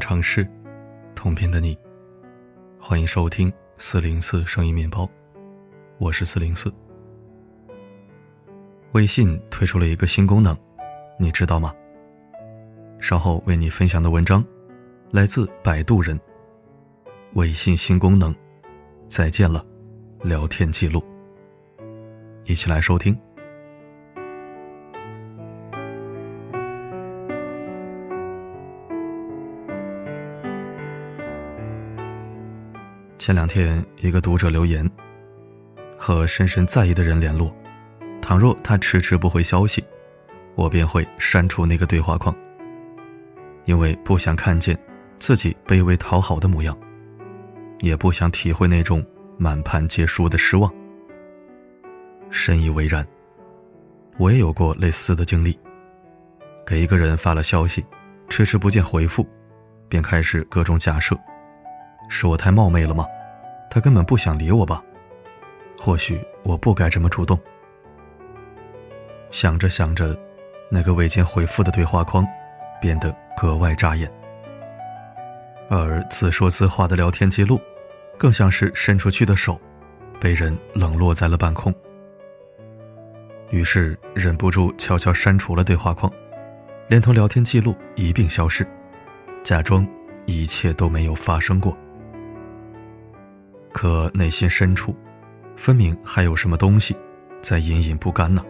尝试，同频的你，欢迎收听四零四声音面包，我是四零四。微信推出了一个新功能，你知道吗？稍后为你分享的文章来自摆渡人。微信新功能，再见了，聊天记录。一起来收听。前两天，一个读者留言：“和深深在意的人联络，倘若他迟迟不回消息，我便会删除那个对话框，因为不想看见自己卑微讨好的模样，也不想体会那种满盘皆输的失望。”深以为然，我也有过类似的经历。给一个人发了消息，迟迟不见回复，便开始各种假设。是我太冒昧了吗？他根本不想理我吧？或许我不该这么主动。想着想着，那个未见回复的对话框变得格外扎眼，而自说自话的聊天记录，更像是伸出去的手，被人冷落在了半空。于是忍不住悄悄删除了对话框，连同聊天记录一并消失，假装一切都没有发生过。可内心深处，分明还有什么东西在隐隐不甘呢。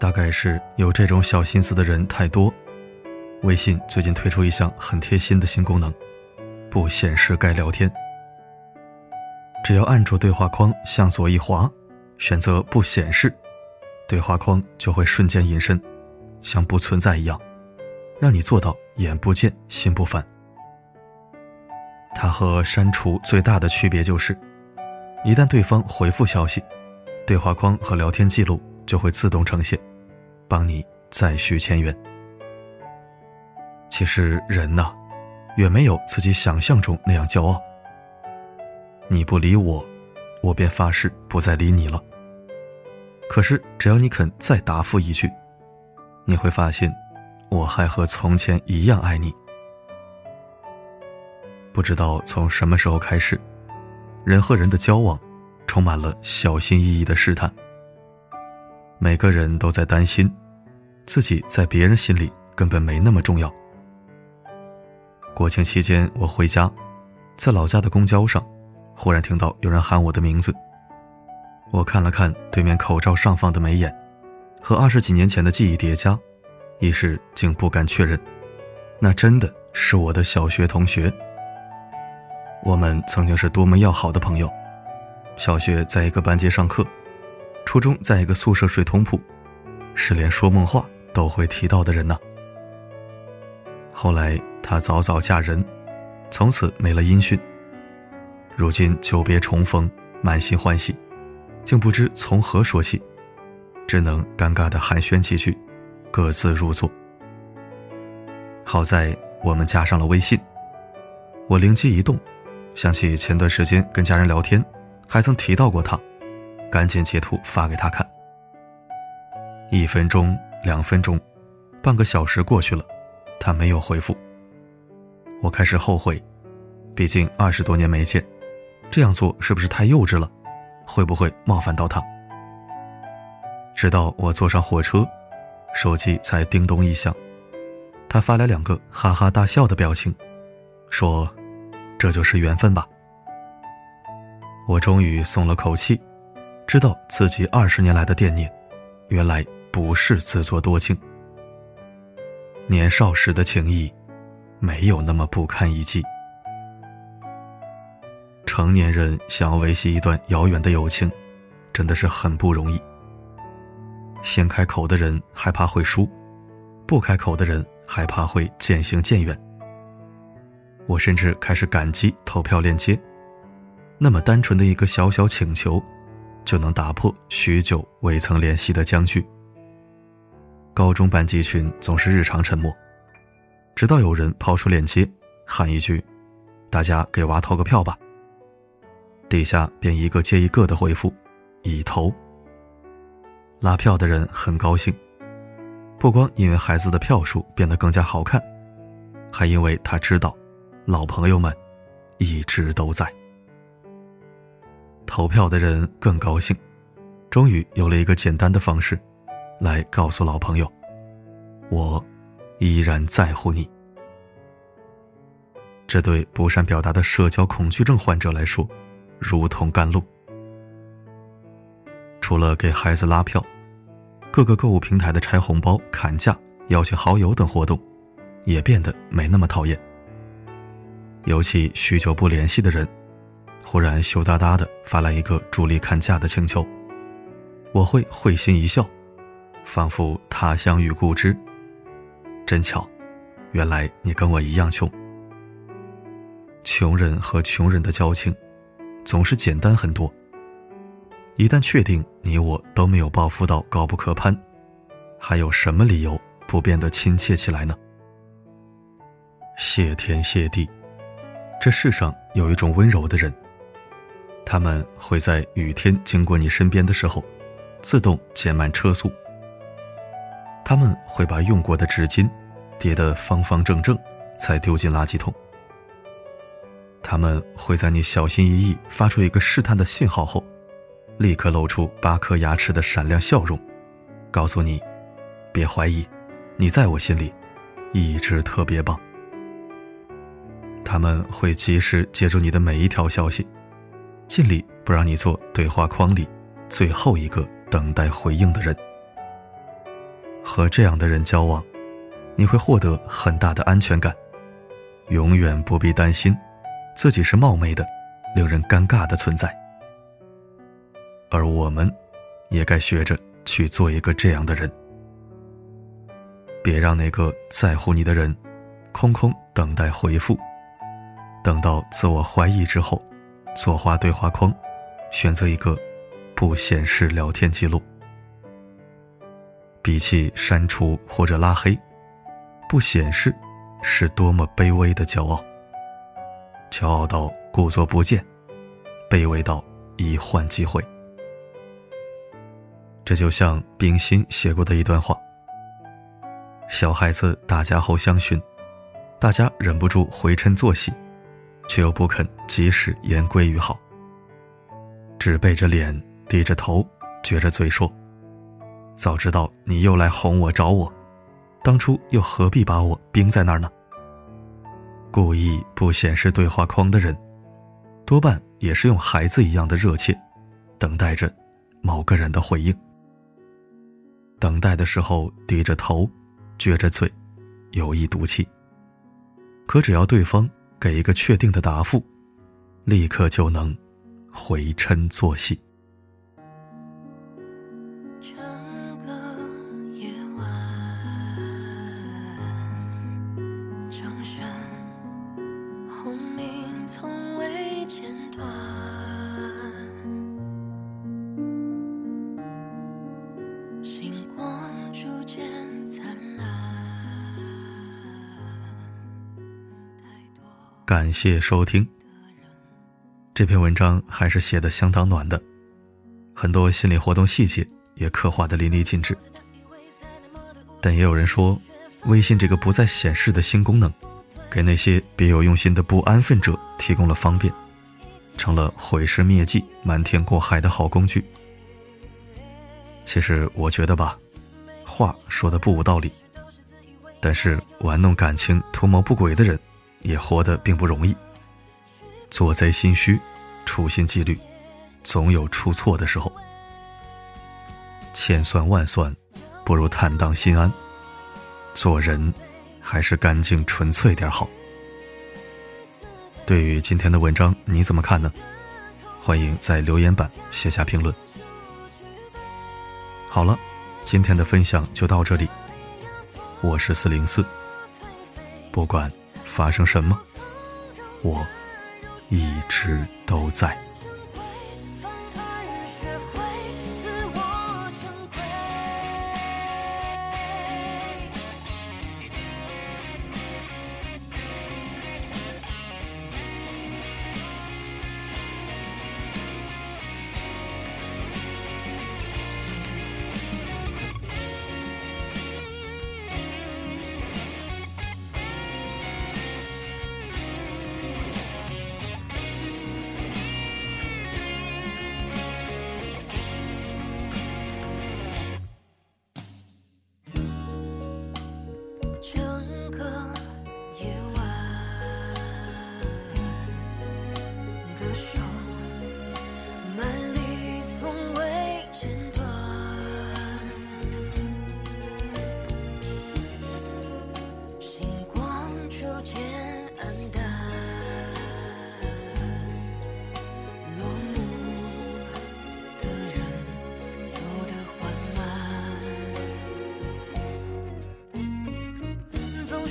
大概是有这种小心思的人太多。微信最近推出一项很贴心的新功能：不显示该聊天。只要按住对话框向左一滑，选择不显示，对话框就会瞬间隐身，像不存在一样，让你做到眼不见心不烦。它和删除最大的区别就是，一旦对方回复消息，对话框和聊天记录就会自动呈现，帮你再续前缘。其实人呐，远没有自己想象中那样骄傲。你不理我，我便发誓不再理你了。可是只要你肯再答复一句，你会发现，我还和从前一样爱你。不知道从什么时候开始，人和人的交往充满了小心翼翼的试探。每个人都在担心，自己在别人心里根本没那么重要。国庆期间，我回家，在老家的公交上，忽然听到有人喊我的名字。我看了看对面口罩上方的眉眼，和二十几年前的记忆叠加，一时竟不敢确认，那真的是我的小学同学。我们曾经是多么要好的朋友，小学在一个班级上课，初中在一个宿舍睡通铺，是连说梦话都会提到的人呢。后来她早早嫁人，从此没了音讯。如今久别重逢，满心欢喜，竟不知从何说起，只能尴尬的寒暄几句，各自入座。好在我们加上了微信，我灵机一动。想起前段时间跟家人聊天，还曾提到过他，赶紧截图发给他看。一分钟、两分钟、半个小时过去了，他没有回复。我开始后悔，毕竟二十多年没见，这样做是不是太幼稚了？会不会冒犯到他？直到我坐上火车，手机才叮咚一响，他发来两个哈哈大笑的表情，说。这就是缘分吧。我终于松了口气，知道自己二十年来的惦念，原来不是自作多情。年少时的情谊，没有那么不堪一击。成年人想要维系一段遥远的友情，真的是很不容易。先开口的人害怕会输，不开口的人害怕会渐行渐远。我甚至开始感激投票链接，那么单纯的一个小小请求，就能打破许久未曾联系的僵局。高中班级群总是日常沉默，直到有人抛出链接，喊一句：“大家给娃投个票吧。”底下便一个接一个的回复：“已投。”拉票的人很高兴，不光因为孩子的票数变得更加好看。还因为他知道，老朋友们一直都在。投票的人更高兴，终于有了一个简单的方式，来告诉老朋友，我依然在乎你。这对不善表达的社交恐惧症患者来说，如同甘露。除了给孩子拉票，各个购物平台的拆红包、砍价、邀请好友等活动，也变得没那么讨厌。尤其许久不联系的人，忽然羞答答的发来一个助力砍价的请求，我会会心一笑，仿佛他乡遇故知。真巧，原来你跟我一样穷。穷人和穷人的交情，总是简单很多。一旦确定你我都没有抱负到高不可攀，还有什么理由不变得亲切起来呢？谢天谢地，这世上有一种温柔的人，他们会在雨天经过你身边的时候，自动减慢车速。他们会把用过的纸巾叠得方方正正，才丢进垃圾桶。他们会在你小心翼翼发出一个试探的信号后。立刻露出八颗牙齿的闪亮笑容，告诉你：别怀疑，你在我心里一直特别棒。他们会及时接住你的每一条消息，尽力不让你做对话框里最后一个等待回应的人。和这样的人交往，你会获得很大的安全感，永远不必担心自己是冒昧的、令人尴尬的存在。而我们，也该学着去做一个这样的人。别让那个在乎你的人，空空等待回复。等到自我怀疑之后，左滑对话框，选择一个不显示聊天记录。比起删除或者拉黑，不显示是多么卑微的骄傲。骄傲到故作不见，卑微到一换即毁。这就像冰心写过的一段话：小孩子打架后相寻，大家忍不住回嗔作喜，却又不肯及时言归于好，只背着脸，低着头，撅着嘴说：“早知道你又来哄我找我，当初又何必把我冰在那儿呢？”故意不显示对话框的人，多半也是用孩子一样的热切，等待着某个人的回应。等待的时候低着头，撅着嘴，有意赌气。可只要对方给一个确定的答复，立刻就能回嗔作戏。感谢收听。这篇文章还是写的相当暖的，很多心理活动细节也刻画的淋漓尽致。但也有人说，微信这个不再显示的新功能，给那些别有用心的不安分者提供了方便，成了毁尸灭迹、瞒天过海的好工具。其实我觉得吧，话说的不无道理，但是玩弄感情、图谋不轨的人。也活得并不容易。做贼心虚，处心积虑，总有出错的时候。千算万算，不如坦荡心安。做人，还是干净纯粹点好。对于今天的文章，你怎么看呢？欢迎在留言板写下评论。好了，今天的分享就到这里。我是四零四，不管。发生什么，我一直都在。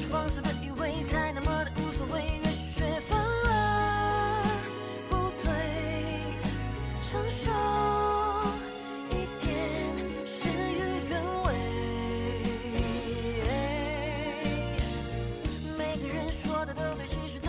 放肆的以为才那么的无所谓，越学反而不对。成熟一点，事与愿违。每个人说的都对，其实。